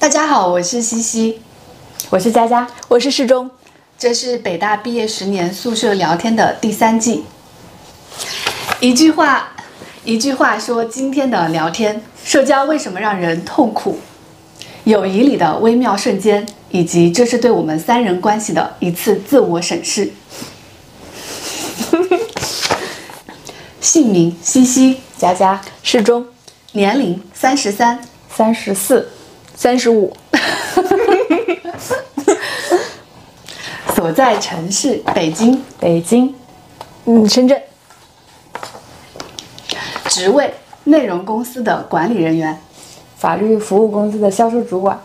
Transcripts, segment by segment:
大家好，我是西西，我是佳佳，我是世中。这是北大毕业十年宿舍聊天的第三季。一句话，一句话说今天的聊天，社交为什么让人痛苦？友谊里的微妙瞬间，以及这是对我们三人关系的一次自我审视。姓名：西西，佳佳，适中，年龄：三十三，三十四，三十五。所在城市：北京，北京，嗯，深圳。职位：内容公司的管理人员，法律服务公司的销售主管，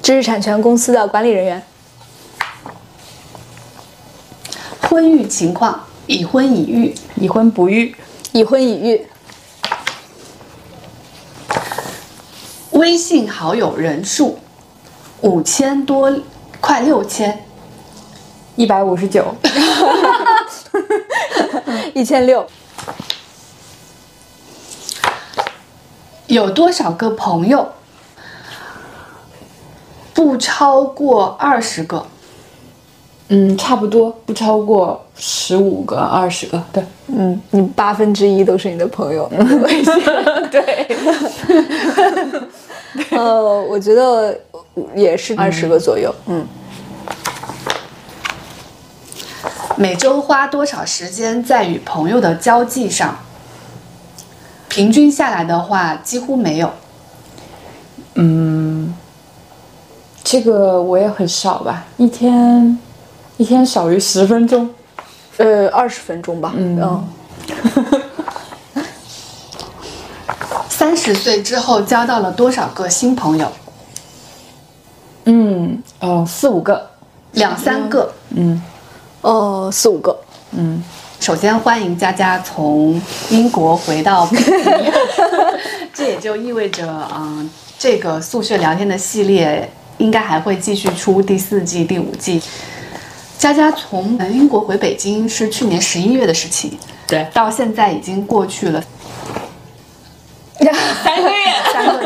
知识产权公司的管理人员。婚育情况：已婚已育，已婚不育，已婚已育。微信好友人数：五千多，快六千。一百五十九，一千六。有多少个朋友？不超过二十个。嗯，差不多，不超过十五个、二十个。对，嗯，你八分之一都是你的朋友。微 信对。呃，我觉得也是二十个左右。嗯。每周花多少时间在与朋友的交际上？平均下来的话，几乎没有。嗯，这个我也很少吧，一天一天少于十分钟，呃，二十分钟吧。嗯。三 十岁之后交到了多少个新朋友？嗯，哦，四五个，两三个。嗯。哦，四五个，嗯，首先欢迎佳佳从英国回到北京，这也就意味着，嗯，这个宿舍聊天的系列应该还会继续出第四季、第五季。佳佳从英国回北京是去年十一月的事情，对，到现在已经过去了 三个月，三个月。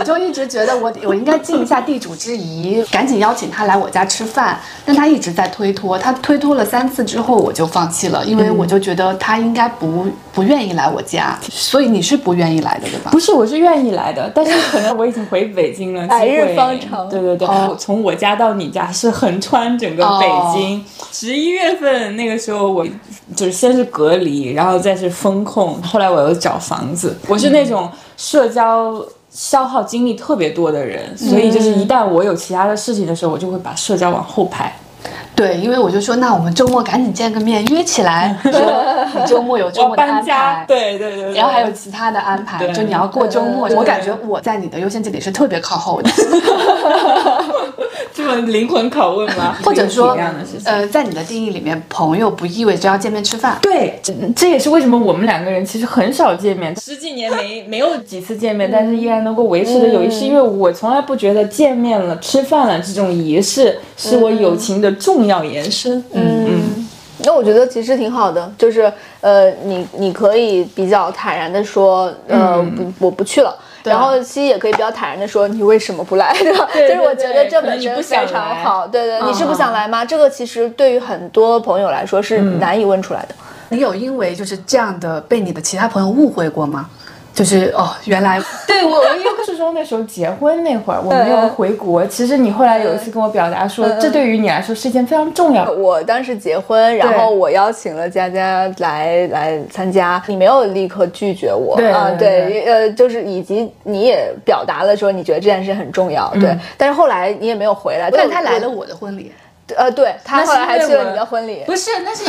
我就一直觉得我我应该尽一下地主之谊，赶紧邀请他来我家吃饭，但他一直在推脱。他推脱了三次之后，我就放弃了，因为我就觉得他应该不不愿意来我家。所以你是不愿意来的，对吧？不是，我是愿意来的，但是可能我已经回北京了。来日方长。对对对，从我家到你家是横穿整个北京。十一月份那个时候，我就是先是隔离，然后再是封控，后来我又找房子。我是那种社交。消耗精力特别多的人，所以就是一旦我有其他的事情的时候，我就会把社交往后排。对，因为我就说，那我们周末赶紧见个面，约起来。说你周末有周末的安排，对对对，然后还有其他的安排，就你要过周末。我感觉我在你的优先级里是特别靠后的。这么灵魂拷问吗？或者说，呃，在你的定义里面，朋友不意味着要见面吃饭。对，这这也是为什么我们两个人其实很少见面，十几年没没有几次见面，但是依然能够维持的友谊，是因为我从来不觉得见面了、吃饭了这种仪式是我友情的重要延伸。嗯。嗯，那我觉得其实挺好的，就是呃，你你可以比较坦然的说，呃，不，我不去了。然后西西也可以比较坦然的说，你为什么不来？对吧？就是我觉得这本身非常好。对对，你是不想来吗？这个其实对于很多朋友来说是难以问出来的。你有因为就是这样的被你的其他朋友误会过吗？就是哦，原来 对我，因为是说那时候结婚那会儿我没有回国。其实你后来有一次跟我表达说，这对于你来说是一件非常重要。我当时结婚，然后我邀请了佳佳来来参加，你没有立刻拒绝我啊？对，呃，就是以及你也表达了说你觉得这件事很重要，对。但是后来你也没有回来，但他来了我的婚礼，呃，对他后来还去了你的婚礼，不是，那是。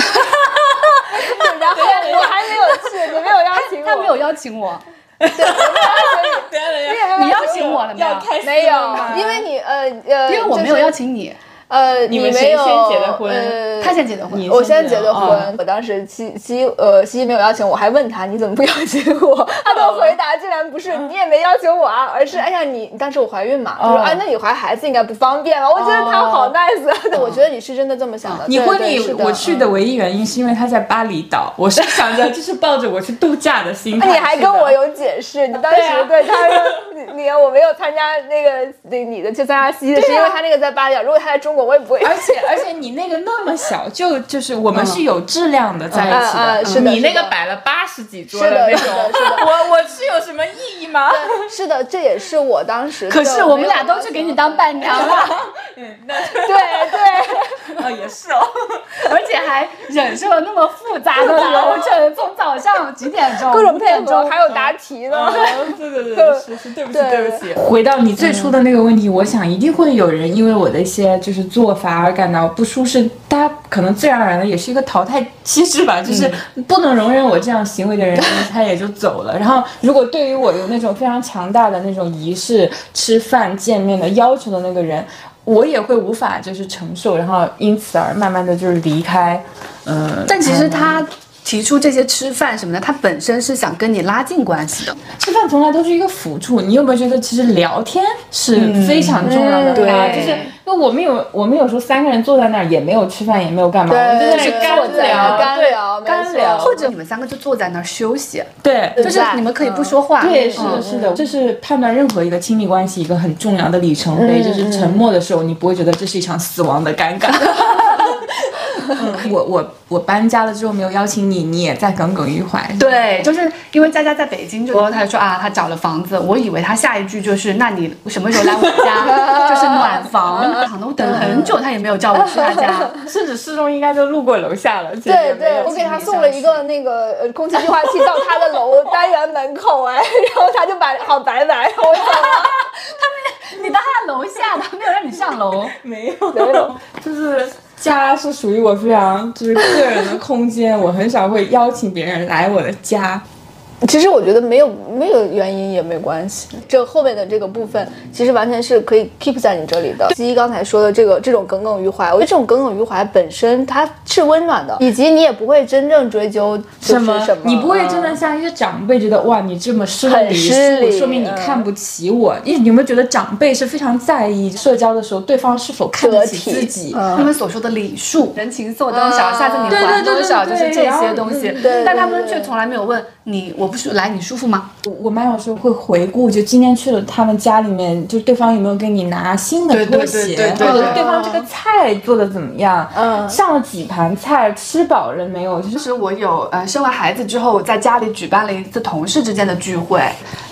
然后我还没有去，你没有邀请我，他没有邀请我。对，没有邀请你，你邀请我了没有？没有，因为你呃呃，因为我没有邀请你。呃，你们没有谁先结的婚呃他先结的婚你，我先结的哦婚，我当时西西呃西西没有邀请我，还问他你怎么不邀请我？他的回答竟然不是你也没邀请我啊，而是哎呀你当时我怀孕嘛，他说哦啊那你怀孩子应该不方便吧？我觉得他好 nice，啊我觉得你是真的这么想的。你婚礼我去的唯一原因是因为他在巴厘岛，我是 想着就是抱着我去度假的心态。你还跟我有解释，你当时对啊他说你你我没有参加那个那你的去参加西西的，是因为他那个在巴厘岛，如果他在中国我也不会。而且而且你那个那么小，就就是我们是有质量的在一起的，是的你那个摆了八十几桌的那种，我我是有什么意义吗？是的，这也是我当时可是我们俩都是给你当伴娘了，嗯，那对对。啊 也是哦，还忍受了那么复杂的流程，从早上几点钟，各种配五点钟合，还有答题呢。对对对，是是，对不起对对不起。回到你最初的那个问题，我想一定会有人因为我的一些就是做法而感到不舒适，大家可能自然而然的也是一个淘汰机制吧，就是不能容忍我这样行为的人，他也就走了。然后如果对于我有那种非常强大的那种仪式、吃饭、见面的要求的那个人。我也会无法就是承受，然后因此而慢慢的就是离开，嗯、但其实他提出这些吃饭什么的，他本身是想跟你拉近关系的。吃饭从来都是一个辅助，你有没有觉得其实聊天是非常重要的？嗯对啊就是因为我们有我们有时候三个人坐在那儿也没有吃饭，也没有干嘛，我们就在那是坐在聊，干对聊没错干聊，或者你们三个就坐在那儿休息，对，就是你们可以不说话。对，是嗯的，是的，这是判断任何一个亲密关系一个很重要的里程碑，就是沉默的时候，你不会觉得这是一场死亡的尴尬。嗯，我我我搬家了之后没有邀请你，你也在耿耿于怀。对，就是因为佳佳在北京，就他说啊，他找了房子，我以为他下一句就是，那你什么时候来我家？就是暖房，躺我等了很久，他也没有叫我去他家。甚至失踪应该都路过楼下了。对对，我给他送了一个那个呃空气净化器到他的楼单元门口，哎，然后他就把好拜拜，然后我走了。你到他楼下，他没有让你上楼。没有，没有，就是家是属于我非常就是个人的空间，我很少会邀请别人来我的家。其实我觉得没有没有原因也没关系，这后面的这个部分其实完全是可以 keep 在你这里的。基一刚才说的这个这种耿耿于怀，我觉得这种耿耿于怀本身它是温暖的，以及你也不会真正追究就是么什么，你不会真的嗯像一些长辈觉得哇，你这么失了很礼失礼数，说明你嗯看不起我。你你有没有觉得长辈是非常在意社交的时候，对方是否看得起自己？嗯他们所说的礼数，人情送多少，下次你对还对对多少，就是这些东西。但他们却从来没有问你，我不舒来你舒服吗？我我妈有时候会回顾，就今天去了他们家里面，就对方有没有给你拿新的对对拖鞋，对对对或者对对方这个菜做的怎么样，嗯上了几盘菜，吃饱了没有？就是我有呃生完孩子之后，在家里举办了一次同事之间的聚会。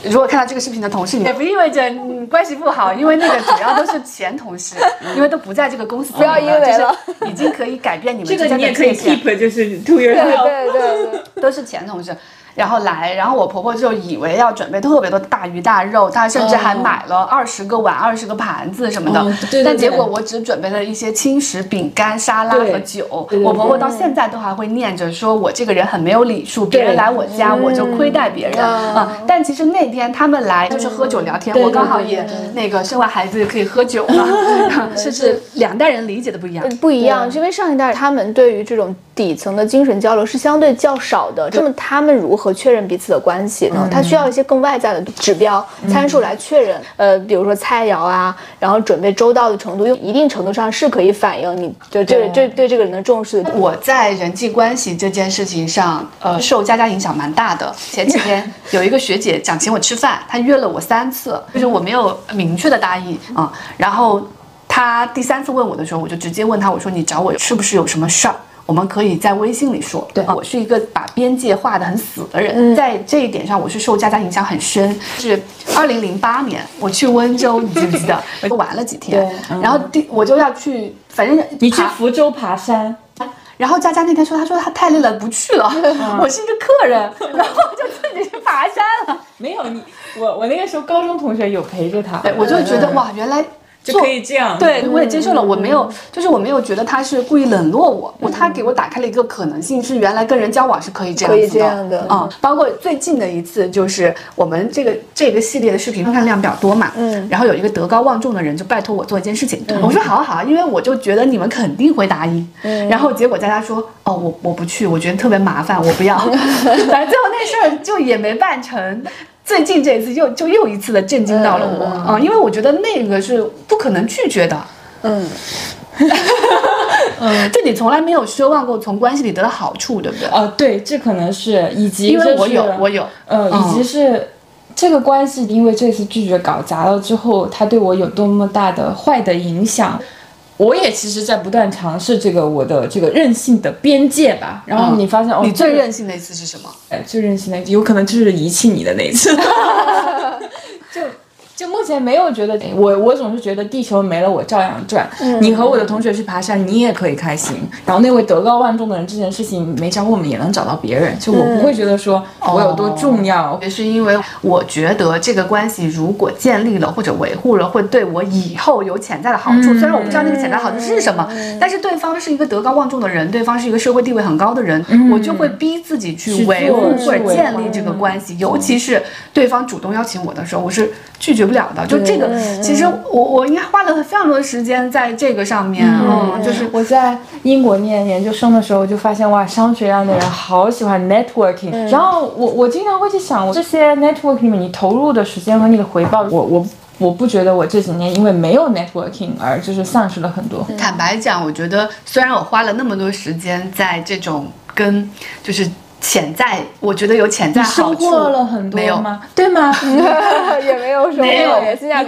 如果看到这个视频的同事，也不意味着你关系不好，因为那个主要都是前同事，因为都不在这个公司里不要因为了就是已经可以改变你们这之间的个你也可以 keep，就是 to 对 yourself。对对对，都是前同事。然后来，然后我婆婆就以为要准备特别多大鱼大肉，她甚至还买了二十个碗、二十个盘子什么的。哦对对但结果我只准备了一些轻食、饼干、沙拉和酒。我婆婆到现在都还会念着说，我这个人很没有礼数，别人来我家我就亏待别人。嗯啊、但其实那天他们来就是喝酒聊天，我刚好也那个生完孩子可以喝酒了，是是。两代人理解的不一样。不一样，是因为上一代他们对于这种底层的精神交流是相对较少的。那么他们如何确认彼此的关系呢？他需要一些更外在的指标参数来确认。呃，比如说菜肴啊，然后准备周到的程度，用一定程度上是可以反映你就对对对这个人的重视。我在人际关系这件事情上，呃，受佳佳影响蛮大的。前几天 有一个学姐想请我吃饭，她约了我三次，就是我没有明确的答应啊、然后她第三次问我的时候，我就直接问她，我说你找我是不是有什么事儿？我们可以在微信里说。对、我是一个把边界画得很死的人，在这一点上，我是受佳佳影响很深。是二零零八年我去温州，你记不记得？我玩了几天，然后第我就要去，反正你去福州爬山，然后佳佳那天说，她说她太累了，不去了。我是一个客人，然后就自己去爬山了。没有你，我我那个时候高中同学有陪着他，对，我就觉得哇，原来就可以这样。对，我也接受了，我没有，就是我没有觉得他是故意冷落我，我他给我打开了一个可能性，是原来跟人交往是可以这样子的，可以这样的。啊、包括最近的一次，就是我们这个这个系列的视频观看量比较多嘛，嗯。然后有一个德高望重的人就拜托我做一件事情，我说好啊好啊，因为我就觉得你们肯定会答应，嗯。然后结果佳佳说哦我我不去，我觉得特别麻烦，我不要，反正最后那事儿就也没办成。最近这一次又就又一次的震惊到了我嗯啊、因为我觉得那个是不可能拒绝的，嗯，就你从来没有奢望过从关系里得到好处，对不对？啊，对，这可能是以及因为我有我有。呃，嗯。以及是这个关系，因为这次拒绝搞砸了之后，他对我有多么大的坏的影响。我也其实在不断尝试这个我的这个任性的边界吧，然后嗯你发现、哦，你最任性的一次是什么？哎，最任性的有可能就是遗弃你的那一次。就就目前没有觉得，我我总是觉得地球没了我照样转。你和我的同学去爬山，你也可以开心。然后那位德高望重的人这件事情没找我们也能找到别人，就我不会觉得说我有多重要。也是因为我觉得这个关系如果建立了或者维护了，会对我以后有潜在的好处。虽然我不知道那个潜在好处是什么，但是对方是一个德高望重的人，对方是一个社会地位很高的人，我就会逼自己去去维护或者建立这个关系。尤其是对方主动邀请我的时候，我是拒绝不了的。就这个，其实我我应该花了非常多的时间在这个上面，嗯，就是我在英国念研究生的时候，就发现哇，商学院的人好喜欢 networking。然后我我经常会去想，我这些 networking 里面你投入的时间和你的回报，我我我不觉得我这几年因为没有 networking 而就是丧失了很多。坦白讲，我觉得虽然我花了那么多时间在这种跟就是潜在，我觉得有潜在好收处，获了很没有多吗？对吗？也没有什么，没有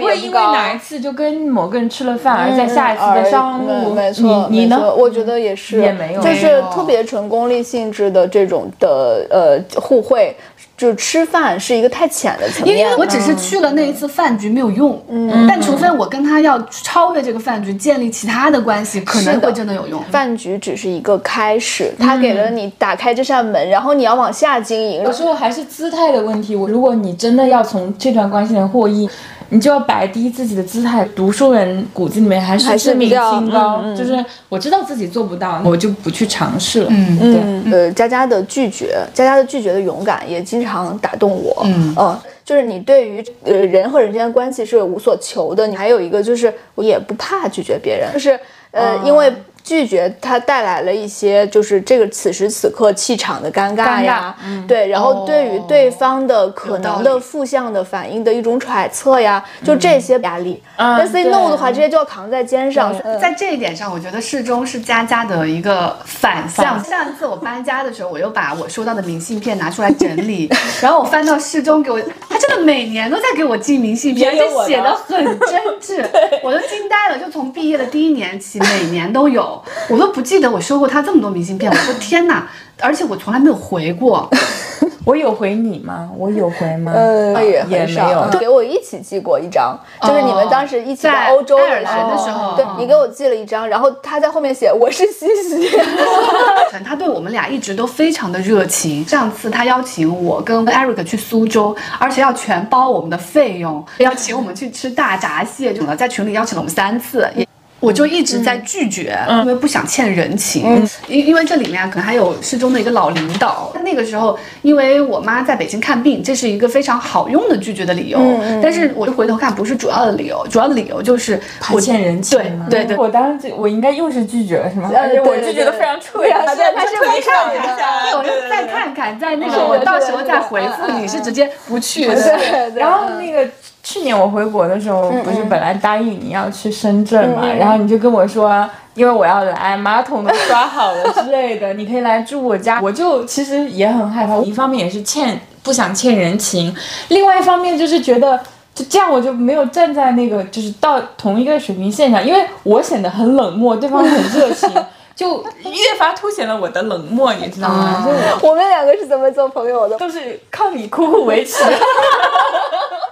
会因为。哪一次就跟某个人吃了饭，而在下一次的商务，嗯没错，你你呢没错？我觉得也是，也没有就是特别纯功利性质的这种的呃互惠，就是吃饭是一个太浅的层面因。为我只是去了那一次饭局没有用，嗯，但除非我跟他要超越这个饭局，建立其他的关系，可能会真的有用。饭局只是一个开始，他给了你打开这扇门，然后你要往下经营。有时候还是姿态的问题。我如果你真的要从这段关系里获益，你就要摆低自己的姿态。读书人骨子里面还是比较清高，就是我知道自己做不到，我就不去尝试了。嗯对。嗯，呃，佳佳的拒绝，佳佳的拒绝的勇敢也经常打动我。嗯就是你对于呃人和人之间的关系是无所求的，你还有一个就是我也不怕拒绝别人，就是呃，因为。拒绝它带来了一些，就是这个此时此刻气场的尴尬呀，对，然后对于对方的可能的负向的反应的一种揣测呀，就这些压力。嗯。但 say no 的话，这些就要扛在肩上。嗯在这一点上，我觉得适中是佳佳的一个反向。上一次我搬家的时候，我又把我收到的明信片拿出来整理，然后我翻到适中给我，他真的每年都在给我寄明信片，而且写的很真挚，我都惊呆了。就从毕业的第一年起，每年都有，我都不记得我收过他这么多明信片。我说 天哪！而且我从来没有回过，我有回你吗？我有回吗？呃，也也没很少。有。给我一起寄过一张，就是你们当时一起在欧洲爱尔的兰的时候对你给我寄了一张，然后他在后面写我是西西。他对我们俩一直都非常的热情。上次他邀请我跟 Eric 去苏州，而且要全包我们的费用，要请我们去吃大闸蟹，就在群里邀请了我们三次。也我就一直在拒绝，因为不想欠人情。因因为这里面可能还有市中的一个老领导。那个时候，因为我妈在北京看病，这是一个非常好用的拒绝的理由。但是我就回头看，不是主要的理由，主要的理由就是我欠人情对对对。我当时我应该又是拒绝了是吗？呃而且我对拒绝的非常彻底，对啊对他是退没看一下我就再看看，在那个我到时候再回复你，是直接不去的。对。对。然后那个去年我回国的时候，不是本来答应你要去深圳嘛，然后你就跟我说，因为我要来，马桶都刷好了之类的，你可以来住我家。我就其实也很害怕，一方面也是欠不想欠人情，另外一方面就是觉得。就这样，我就没有站在那个就是到同一个水平线上，因为我显得很冷漠，对方很热情，就越发凸显了我的冷漠，你知道吗？就是我我们两个是怎么做朋友的？都是靠你苦苦维持。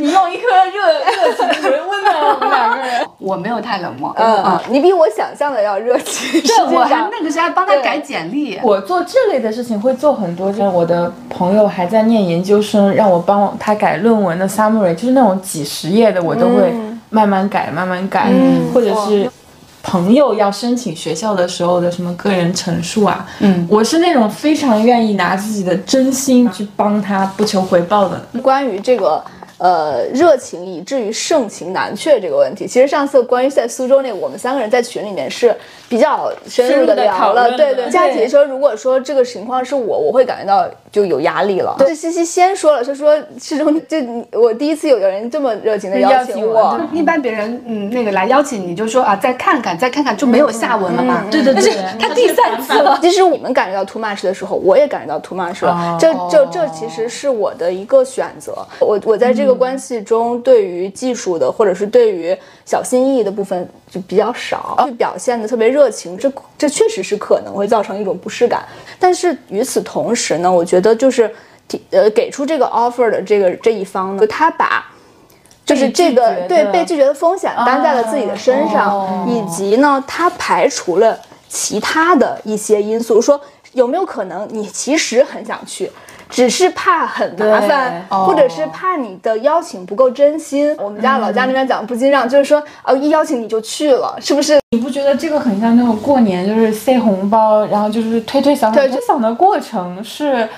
就是你用一颗热热情的温暖我们两个人。我没有太冷漠。嗯嗯，你比我想象的要热情。是，我还还那个时候还帮他改简历。我做这类的事情会做很多，就是我的朋友还在念研究生，让我帮他改论文的 summary，就是那种几十页的，我都会慢慢改，慢慢改，或者是。朋友要申请学校的时候的什么个人陈述啊，嗯，我是那种非常愿意拿自己的真心去帮他，不求回报的。关于这个。呃，热情以至于盛情难却这个问题，其实上次关于在苏州那个，我们三个人在群里面是比较深入的聊了。对对，佳琪说，如果说这个情况是我，我会感觉到就有压力了。对，西西先说了，就说其中就我第一次有有人这么热情的邀请我，一般别人嗯那个来邀请你就说啊再看看再看看就没有下文了嘛。对对对，他第三次了。其实我们感觉到 too much 的时候，我也感觉到 too much 了。这这这其实是我的一个选择。我我在这个。关系中，对于技术的或者是对于小心翼翼的部分就比较少，去表现的特别热情，这这确实是可能会造成一种不适感。但是与此同时呢，我觉得就是呃给出这个 offer 的这个这一方呢，他把就是这个对被拒绝的风险担在了自己的身上，以及呢他排除了其他的一些因素，说有没有可能你其实很想去。只是怕很麻烦，或者是怕你的邀请不够真心。我们家老家那边讲不经让，就是说，哦，一邀请你就去了，是不是？你不觉得这个很像那种过年，就是塞红包，然后就是推推搡搡。推搡的过程是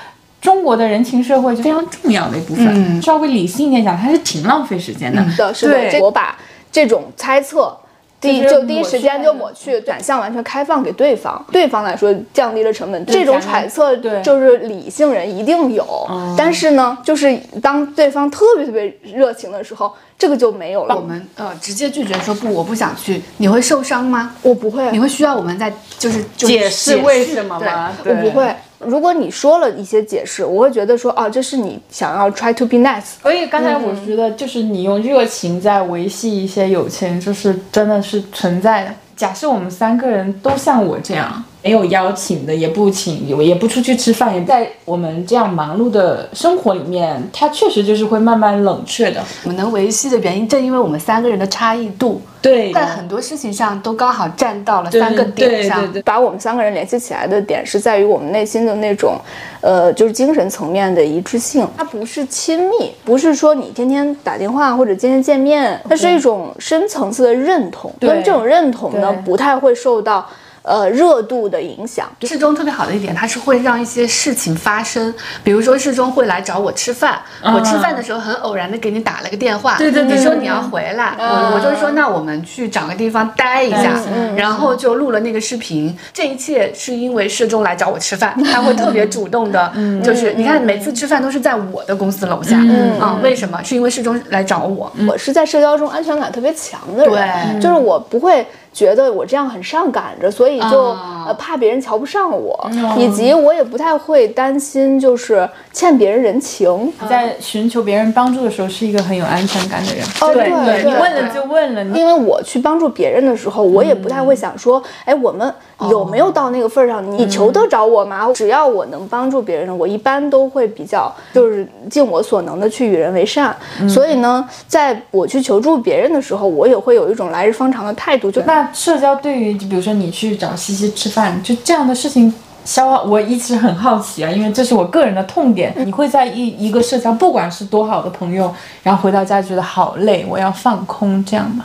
中国的人情社会就非常重要的一部分。嗯稍微理性一点讲，它是挺浪费时间的。的，是的。我把这种猜测。第一就第一时间就抹去，转向完全开放给对方，对方来说降低了成本。这种揣测就是理性人一定有，但是呢，就是当对方特别特别热情的时候，这个就没有了。我们呃直接拒绝说不，我不想去，你会受伤吗？我不会。你会需要我们再就是解释为什么吗？我不会。如果你说了一些解释，我会觉得说，哦，这是你想要 try to be nice。所以刚才我觉得，就是你用热情在维系一些友情，就是真的是存在的。假设我们三个人都像我这样。没有邀请的，也不请，也不出去吃饭，也在我们这样忙碌的生活里面，它确实就是会慢慢冷却的。我们能维系的原因，正因为我们三个人的差异度，对，在很多事情上都刚好站到了三个点上。把我们三个人联系起来的点是在于我们内心的那种，呃，就是精神层面的一致性。它不是亲密，不是说你天天打电话或者天天见面，它是一种深层次的认同。对，这种认同呢，不太会受到。呃，热度的影响，适中特别好的一点，它是会让一些事情发生。比如说，适中会来找我吃饭，我吃饭的时候很偶然的给你打了个电话，对对对，你说你要回来，我我就说那我们去找个地方待一下，然后就录了那个视频。这一切是因为适中来找我吃饭，他会特别主动的，就是你看每次吃饭都是在我的公司楼下，啊，为什么？是因为适中来找我，我是在社交中安全感特别强的人，就是我不会。觉得我这样很上赶着，所以就呃怕别人瞧不上我，以及我也不太会担心，就是欠别人人情。你在寻求别人帮助的时候，是一个很有安全感的人。哦，对，你问了就问了。因为我去帮助别人的时候，我也不太会想说，哎，我们有没有到那个份儿上？你求得着我吗？只要我能帮助别人，我一般都会比较就是尽我所能的去与人为善。所以呢，在我去求助别人的时候，我也会有一种来日方长的态度。就那。社交对于，就比如说你去找西西吃饭，就这样的事情，消耗我一直很好奇啊，因为这是我个人的痛点。你会在一一个社交，不管是多好的朋友，然后回到家觉得好累，我要放空这样吗？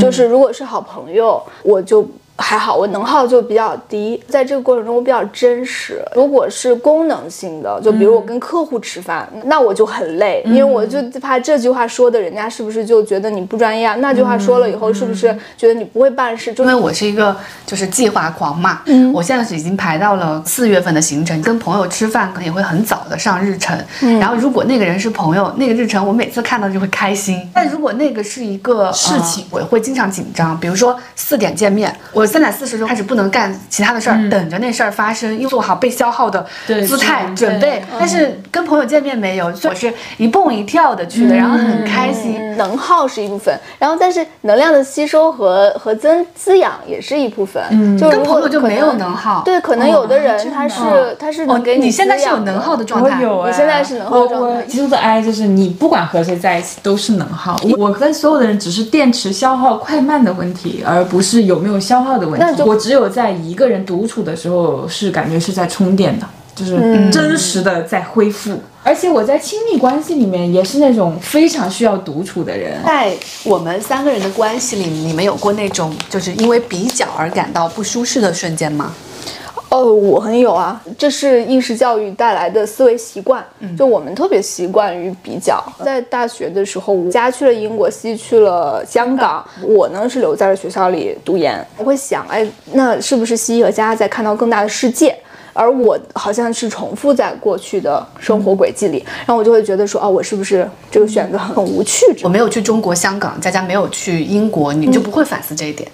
就是如果是好朋友，我就。还好，我能耗就比较低，在这个过程中我比较真实。如果是功能性的，就比如我跟客户吃饭，那我就很累，因为我就怕这句话说的，人家是不是就觉得你不专业啊？那句话说了以后，是不是觉得你不会办事？就因为我是一个就是计划狂嘛，嗯，我现在是已经排到了四月份的行程，跟朋友吃饭可能也会很早的上日程。嗯然后如果那个人是朋友，那个日程我每次看到就会开心。但如果那个是一个事情，我会经常紧张。比如说四点见面，我。三点四十就开始不能干其他的事儿，等着那事儿发生，又做好被消耗的姿态准备。但是跟朋友见面没有，我是一蹦一跳的去的，然后很开心。能耗是一部分，然后但是能量的吸收和和增滋养也是一部分。嗯，就跟朋友就没有能耗。对，可能有的人他是他是能给你你现在是有能耗的状态。有你现在是能耗状态。极度的爱就是你不管和谁在一起都是能耗。我跟所有的人只是电池消耗快慢的问题，而不是有没有消耗的问题。我只有在一个人独处的时候是感觉是在充电的。就是真实的在恢复，而且我在亲密关系里面也是那种非常需要独处的人。在我们三个人的关系里，你们有过那种就是因为比较而感到不舒适的瞬间吗？哦，我很有啊，这是应试教育带来的思维习惯。就我们特别习惯于比较。在大学的时候，家去了英国，西去了香港，我呢是留在了学校里读研。我会想，哎，那是不是西和家在看到更大的世界？而我好像是重复在过去的生活轨迹里，然后我就会觉得说，哦，我是不是这个选择很无趣？我没有去中国香港，佳佳没有去英国，你就不会反思这一点？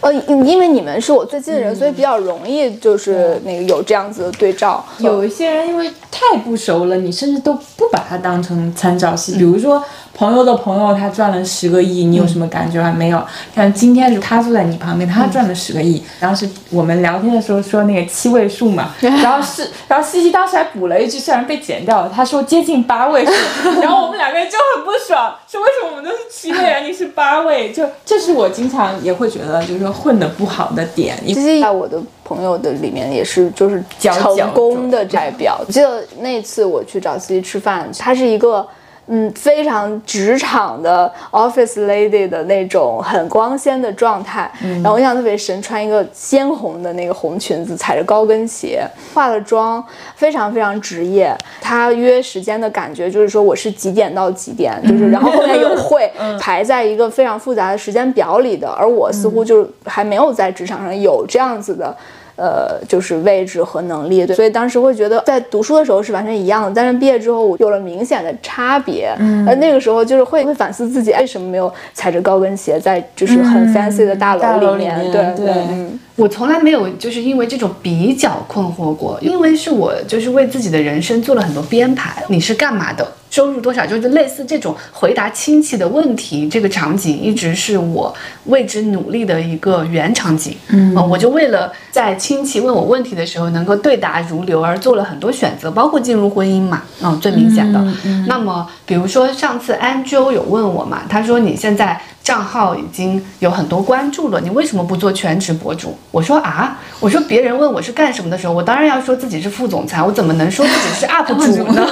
呃，因为你们是我最近的人，所以比较容易就是那个有这样子的对照。有一些人因为太不熟了，你甚至都不把它当成参照系，比如说。朋友的朋友，他赚了十个亿，你有什么感觉吗？没有。但今天他坐在你旁边，他赚了十个亿。当时我们聊天的时候说那个七位数嘛，然后是，然后西西当时还补了一句，虽然被剪掉了，他说接近八位数。然后我们两个人就很不爽，说为什么我们都是七位啊，你是八位？就这是我经常也会觉得，就是说混的不好的点。西西在我的朋友的里面也是，就是成功的代表。我记得那次我去找西西吃饭，他是一个。嗯，非常职场的 office lady 的那种很光鲜的状态，然后我印象特别深，穿一个鲜红的那个红裙子，踩着高跟鞋，化了妆，非常非常职业。他约时间的感觉就是说我是几点到几点，就是然后后面有 会排在一个非常复杂的时间表里的，而我似乎就还没有在职场上有这样子的。呃，就是位置和能力，对，所以当时会觉得在读书的时候是完全一样的，但是毕业之后有了明显的差别。嗯，而那个时候就是会会反思自己为什么没有踩着高跟鞋在就是很 fancy 的大楼里面。对对，嗯，我从来没有就是因为这种比较困惑过，因为是我就是为自己的人生做了很多编排。你是干嘛的？收入多少？就是类似这种回答亲戚的问题，这个场景一直是我为之努力的一个原场景。嗯，我就为了在亲戚问我问题的时候能够对答如流而做了很多选择，包括进入婚姻嘛。嗯，最明显的。那么，比如说上次 Angel 有问我嘛，他说你现在。账号已经有很多关注了，你为什么不做全职博主？我说啊，我说别人问我是干什么的时候，我当然要说自己是副总裁，我怎么能说自己是 UP 主呢？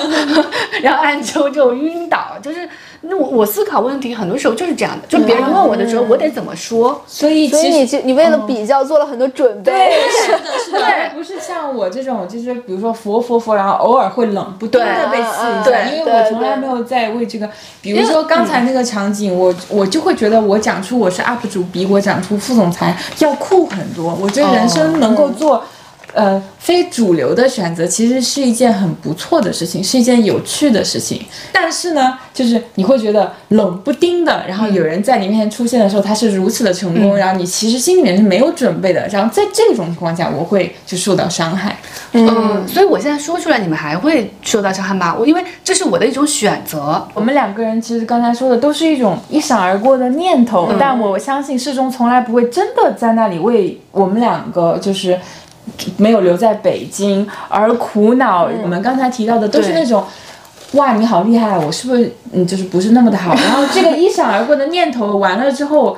然后安秋就晕倒，就是。那我我思考问题很多时候就是这样的，就别人问我的时候，我得怎么说？所以所以你你为了比较做了很多准备，对，是的，是的，不是像我这种，就是比如说佛佛佛，然后偶尔会冷不丁的被刺一下，因为我从来没有在为这个，比如说刚才那个场景，我我就会觉得我讲出我是 UP 主，比我讲出副总裁要酷很多。我觉得人生能够做。呃，非主流的选择其实是一件很不错的事情，是一件有趣的事情。但是呢，就是你会觉得冷不丁的，然后有人在你面前出现的时候，他是如此的成功，然后你其实心里面是没有准备的。然后在这种情况下，我会就受到伤害。嗯，所以我现在说出来，你们还会受到伤害吗？我因为这是我的一种选择。我们两个人其实刚才说的都是一种一闪而过的念头，但我相信世中从来不会真的在那里为我们两个就是。没有留在北京而苦恼。我们刚才提到的都是那种，哇，你好厉害，我是不是嗯，就是不是那么的好？然后这个一闪而过的念头完了之后，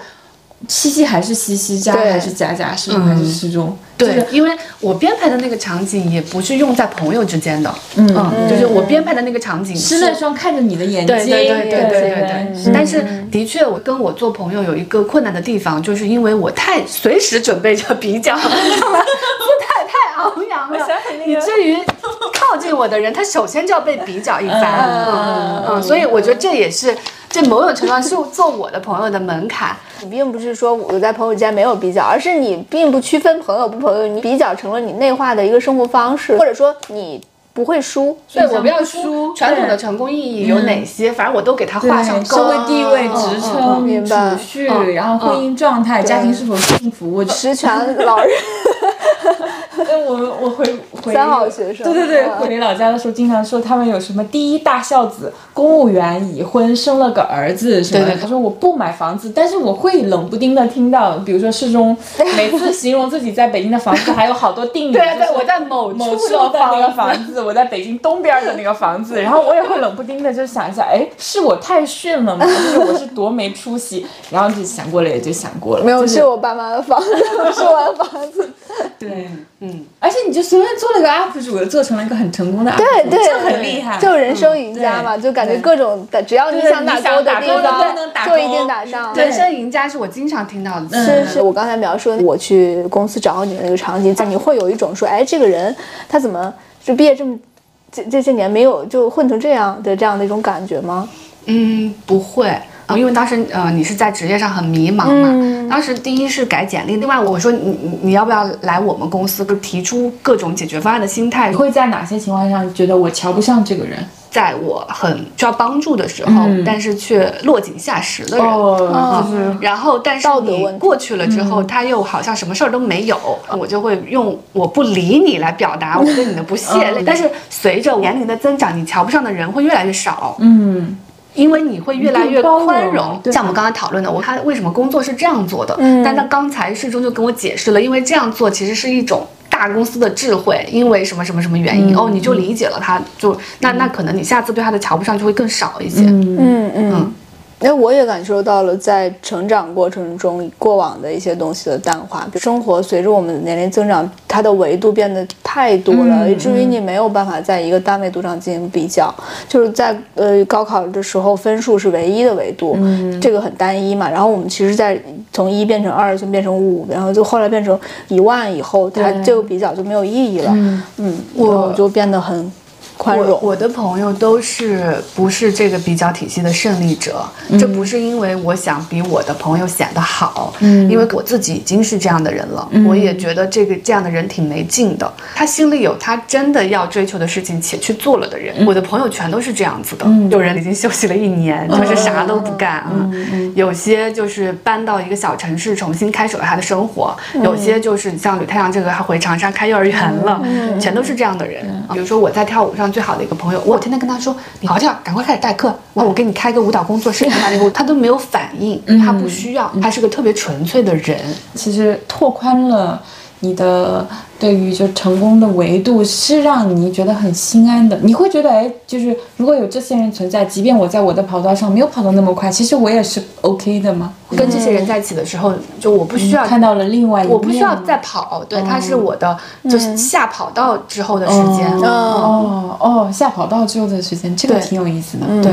西西还是西西，家还是家家，是还是失踪？对，因为我编排的那个场景也不是用在朋友之间的，嗯，就是我编排的那个场景是那双看着你的眼睛，对对对对对对。但是的确，我跟我做朋友有一个困难的地方，就是因为我太随时准备着比较。弘扬了，以至于靠近我的人，他首先就要被比较一番。嗯嗯，所以我觉得这也是这某种程度上是做我的朋友的门槛。你并不是说我在朋友间没有比较，而是你并不区分朋友不朋友，你比较成了你内化的一个生活方式，或者说你不会输。对，我不要输。传统的成功意义有哪些？反正我都给他画上社会地位、职称、储蓄，然后婚姻状态、家庭是否幸福、实权老人。对，我我回回三好学生对对对，嗯回老家的时候经常说他们有什么第一大孝子，公务员已婚生了个儿子什么的。他说我不买房子，但是我会冷不丁的听到，比如说市中 每次形容自己在北京的房子还有好多定语，对啊对就是我在某某处处的那个房房子，我在北京东边的那个房子，然后我也会冷不丁的就想一下，哎，是我太逊了吗？就是我是多没出息，然后就想过了也就想过了，没有，就是我爸妈的房子，不 是我的房子。对。嗯，而且你就随便做了个 UP 主，做成了一个很成功的 UP 主，对对，这很厉害，就人生赢家嘛，就感觉各种的，只要你想打勾的地你想打勾的方都能打，勾就一定打上。人生赢家是我经常听到的词。是是，我刚才描述我去公司找你的那个场景，你会有一种说，哎，这个人他怎么就毕业这么这这些年没有就混成这样的这样的一种感觉吗？嗯，不会。呃因为当时呃你是在职业上很迷茫嘛，当时第一是改简历，另外我说你你你要不要来我们公司，就提出各种解决方案的心态你，会在哪些情况下觉得我瞧不上这个人？在我很需要帮助的时候，但是却落井下石的人。哦，就是然后，但是你过去了之后，他又好像什么事儿都没有，我就会用我不理你来表达我对你的不屑。但是随着年龄的增长，你瞧不上的人会越来越少。嗯，因为你会越来越宽容，像我们刚才讨论的，我他为什么工作是这样做的？嗯但他刚才事中就跟我解释了，因为这样做其实是一种大公司的智慧，因为什么什么什么原因，嗯哦，你就理解了他，就那那可能你下次对他的瞧不上就会更少一些。嗯嗯。那我也感受到了，在成长过程中，过往的一些东西的淡化。生活随着我们的年龄增长，它的维度变得太多了，嗯以至于你没有办法在一个单维度上进行比较。就是在呃高考的时候，分数是唯一的维度，这个很单一嘛。然后我们其实，在从一变成二，从变成五，然后就后来变成一万以后，它对这个比较就没有意义了。嗯嗯，我就变得很宽我容。我的朋友都是不是这个比较体系的胜利者，这不是因为我想比我的朋友显得好，嗯，因为我自己已经是这样的人了，我也觉得这个这样的人挺没劲的。他心里有他真的要追求的事情且去做了的人，我的朋友全都是这样子的。有人已经休息了一年，就是啥都不干啊，有些就是搬到一个小城市重新开始了他的生活，有些就是像吕太阳这个，他回长沙开幼儿园了，全都是这样的人。啊比如说我在跳舞上最好的一个朋友，我天天跟他说：“你好跳，赶快开始代课，我我给你开个舞蹈工作室，干嘛那个他都没有反应，他不需要，他是个特别纯粹的人。其实拓宽了你的对于就成功的维度，是让你觉得很心安的。你会觉得，哎，就是如果有这些人存在，即便我在我的跑道上没有跑得那么快，其实我也是 OK 的嘛。跟这些人在一起的时候，就我不需要看到了另外一面，我不需要再跑，对，他是我的，就是下跑道之后的时间。哦哦，下跑道之后的时间，这个挺有意思的。对，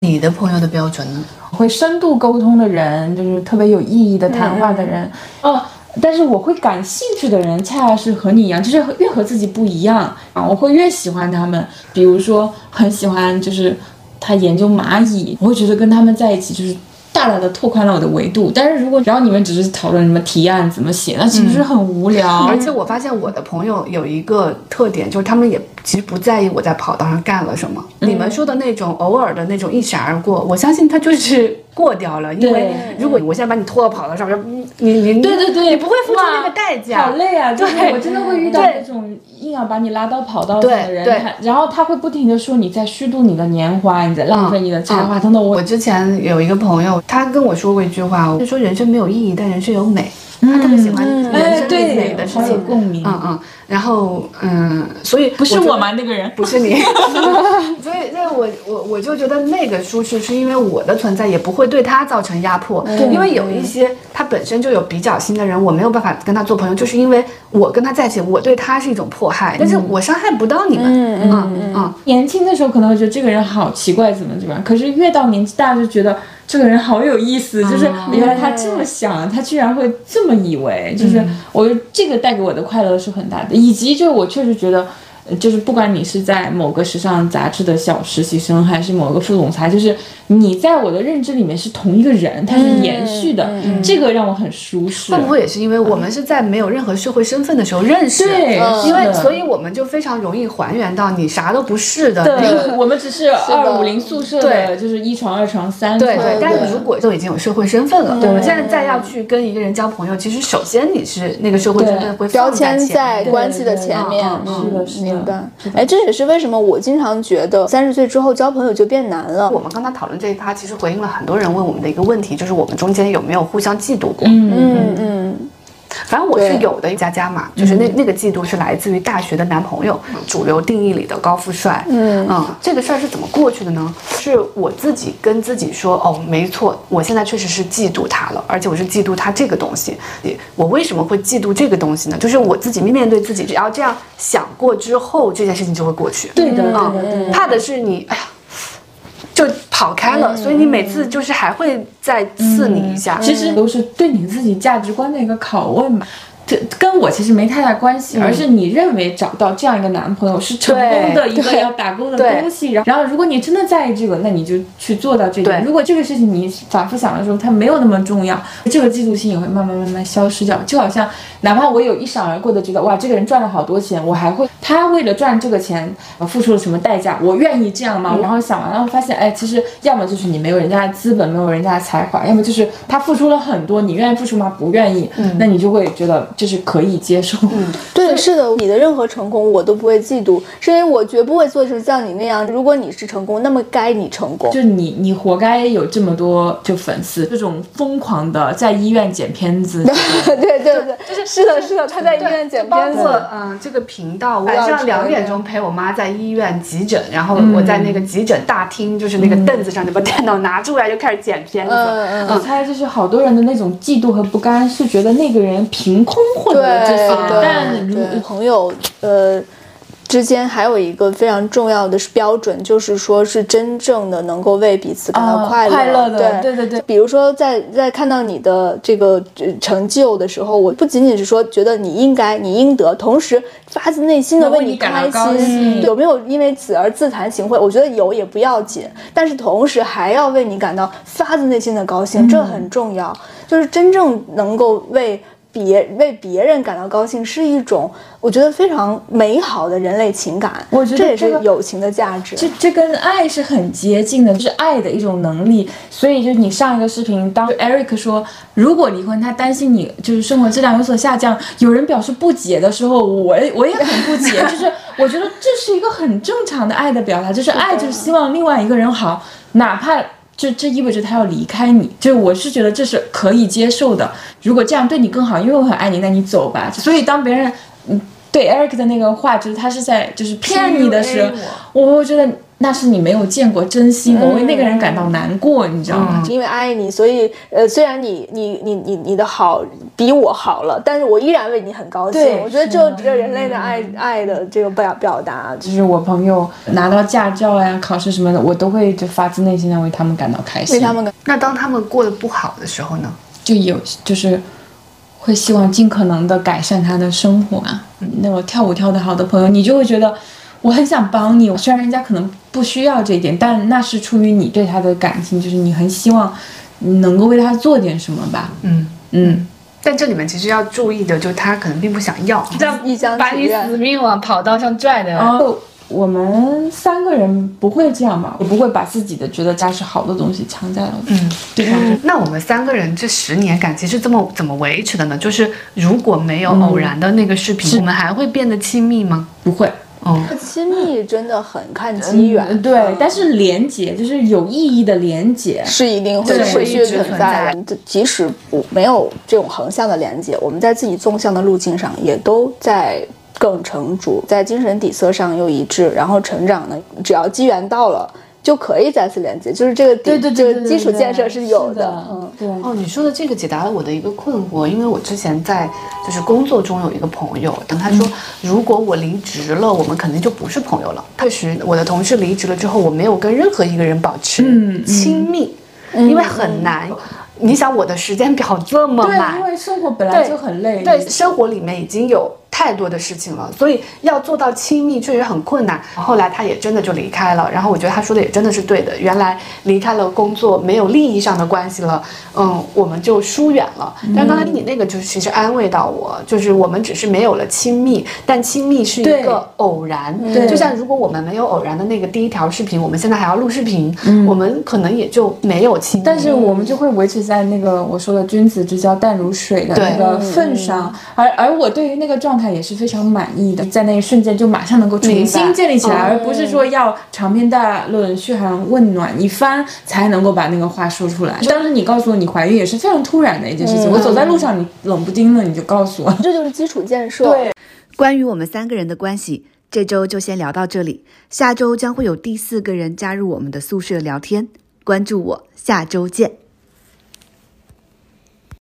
你的朋友的标准呢？会深度沟通的人，就是特别有意义的谈话的人。哦，但是我会感兴趣的人，恰恰是和你一样，就是越和自己不一样啊，我会越喜欢他们。比如说，很喜欢就是他研究蚂蚁，我会觉得跟他们在一起就是。大大的拓宽了我的维度，但是如果然后你们只是讨论什么提案怎么写，那其实很无聊？而且我发现我的朋友有一个特点，就是他们也其实不在意我在跑道上干了什么。你们说的那种偶尔的那种一闪而过，我相信他就是过掉了。因为如果我现在把你拖到跑道上面，嗯你你对对对，你不会付出那个代价，好累啊！就是我真的会遇到对那种硬要把你拉到跑道上的人，对然后他会不停的说你在虚度你的年华，你在浪费你的才华等等。我我之前有一个朋友，他跟我说过一句话，就说人生没有意义，但人生有美。他特别喜欢人哎，生美的事情。共鸣。嗯嗯，然后嗯，所以不是我吗？那个人不是你，所 以，所以我我我就觉得那个舒适是因为我的存在也不会对他造成压迫，因为有一些他本身就有比较心的人，我没有办法跟他做朋友，就是因为我跟他在一起，我对他是一种迫害，但是我伤害不到你们，嗯嗯嗯，年轻的时候可能会觉得这个人好奇怪，怎么怎么样，可是越到年纪大就觉得这个人好有意思，就是原来他这么想，他居然会这么以为，就是我这个带给我的快乐是很大的，以及就是我确实觉得。就是不管你是在某个时尚杂志的小实习生，还是某个副总裁，就是你在我的认知里面是同一个人，他是延续的，这个让我很舒适。会不会也是因为我们是在没有任何社会身份的时候认识？对因为所以我们就非常容易还原到你啥都不是的。对，我们只是二五零宿舍的，对。就是一床、二床、三床。对对，但是如果都已经有社会身份了，我们现在再要去跟一个人交朋友，其实首先你是那个社会身份会标签在面关系的前面，是的是的明白。哎，这也是为什么我经常觉得三十岁之后交朋友就变难了。我们刚才讨论这一趴，其实回应了很多人问我们的一个问题，就是我们中间有没有互相嫉妒过？嗯嗯嗯，反正我是有的，佳佳嘛，就是那那个嫉妒是来自于大学的男朋友，主流定义里的高富帅。嗯这个事儿是怎么过去的呢？是我自己跟自己说，哦，没错，我现在确实是嫉妒他了，而且我是嫉妒他这个东西。我为什么会嫉妒这个东西呢？就是我自己面对自己，只要这样想过之后，这件事情就会过去。对的，嗯。怕的是你，哎呀，就跑开了，所以你每次就是还会再刺你一下。其实都是对你自己价值观的一个拷问吧。这跟我其实没太大关系，而是你认为找到这样一个男朋友是成功的一个要打工的东西，然后然后如果你真的在意这个，那你就去做到这点。如果这个事情你反复想的时候，它没有那么重要，这个嫉妒心也会慢慢慢慢消失掉。就好像哪怕我有一闪而过的觉得哇，这个人赚了好多钱，我还会他为了赚这个钱呃付出了什么代价，我愿意这样吗？然后想完了发现，哎，其实要么就是你没有人家的资本，没有人家的才华，要么就是他付出了很多，你愿意付出吗？不愿意，那你就会觉得这是可以接受。嗯对，是的，你的任何成功我都不会嫉妒，是因为我绝不会做成像你那样。如果你是成功，那么该你成功。就你，你活该有这么多就粉丝，这种疯狂的在医院剪片子，对对对，就是是的，是的，他在医院剪片子。嗯，这个频道晚上两点钟陪我妈在医院急诊，然后我在那个急诊大厅，就是那个凳子上就把电脑拿出来就开始剪片子。嗯嗯我猜就是好多人的那种嫉妒和不甘，是觉得那个人凭空对但朋友呃之间还有一个非常重要的标准，就是说是真正的能够为彼此感到啊快乐。快乐的对对对对比如说在在看到你的这个呃成就的时候，我不仅仅是说觉得你应该你应得，同时发自内心的为你开心。有没有因为此而自惭形秽？我觉得有也不要紧，但是同时还要为你感到发自内心的高兴，这很重要。就是真正能够为别为别人感到高兴，是一种我觉得非常美好的人类情感。我觉得这也是友情的价值。这这跟爱是很接近的，就是爱的一种能力。所以就是你上一个视频，当 Eric 说如果离婚，他担心你就是生活质量有所下降，有人表示不解的时候，我也我也很不解。就是我觉得这是一个很正常的爱的表达，就是爱就是希望另外一个人好，哪怕。这这意味着他要离开你，就我是觉得这是可以接受的。如果这样对你更好，因为我很爱你，那你走吧。所以当别人嗯对 Eric 的那个话，就是他是在就是骗你的时候我会觉得那是你没有见过真心，我为那个人感到难过，你知道吗？因为爱你，所以呃，虽然你你你你你的好比我好了，但是我依然为你很高兴。对我觉得这只有人类的爱爱的这个表表达。就是我朋友拿到驾照呀、考试什么的，我都会就发自内心的为他们感到开心。为他们感那当他们过得不好的时候呢？就有就是会希望尽可能的改善他的生活啊。那种跳舞跳得好的朋友，你就会觉得我很想帮你，虽然人家可能不需要这一点，但那是出于你对他的感情，就是你很希望你能够为他做点什么吧。嗯。嗯，但这里面其实要注意的，就他可能并不想要，这样把你死命往跑道上拽的。然后我们三个人不会这样吧？我不会把自己的觉得家是好的东西强加到嗯对方身上。那我们三个人这十年感情是这么怎么维持的呢？就是如果没有偶然的那个视频，我们还会变得亲密吗？不会，哦，亲密真的很看机缘，嗯对，但是连接就是有意义的连接。是一定会持续存存在的。即使不没有这种横向的连接，我们在自己纵向的路径上也都在更成熟，在精神底色上又一致，然后成长呢，只要机缘到了。就可以再次连接，就是这个底对对对基础建设是有是的嗯，对，哦，你说的这个解答了我的一个困惑，因为我之前在就是工作中有一个朋友，等他说，如果我离职了，我们肯定就不是朋友了。确实，我的同事离职了之后，我没有跟任何一个人保持亲密，因为很难。你想，我的时间表这么对，因，为生活本来就很累。对，生活里面已经有太多的事情了，所以要做到亲密确实很困难。后来他也真的就离开了，然后我觉得他说的也真的是对的。原来离开了工作，没有利益上的关系了，嗯，我们就疏远了。但刚才你那个就其实安慰到我，就是我们只是没有了亲密，但亲密是一个偶然。对，就像如果我们没有偶然的那个第一条视频，我们现在还要录视频，我们可能也就没有亲密。但是我们就会维持在那个我说的君子之交淡如水的那个份上，而而我对于那个状态也是非常满意的，在那一瞬间就马上能够重新建立起来，而不是说要长篇大论、嘘寒问暖一番才能够把那个话说出来。当时你告诉我你怀孕也是非常突然的一件事情，我走在路上你冷不丁的你就告诉我，这就是基础建设。对，关于我们三个人的关系，这周就先聊到这里，下周将会有第四个人加入我们的宿舍聊天，关注我，下周见。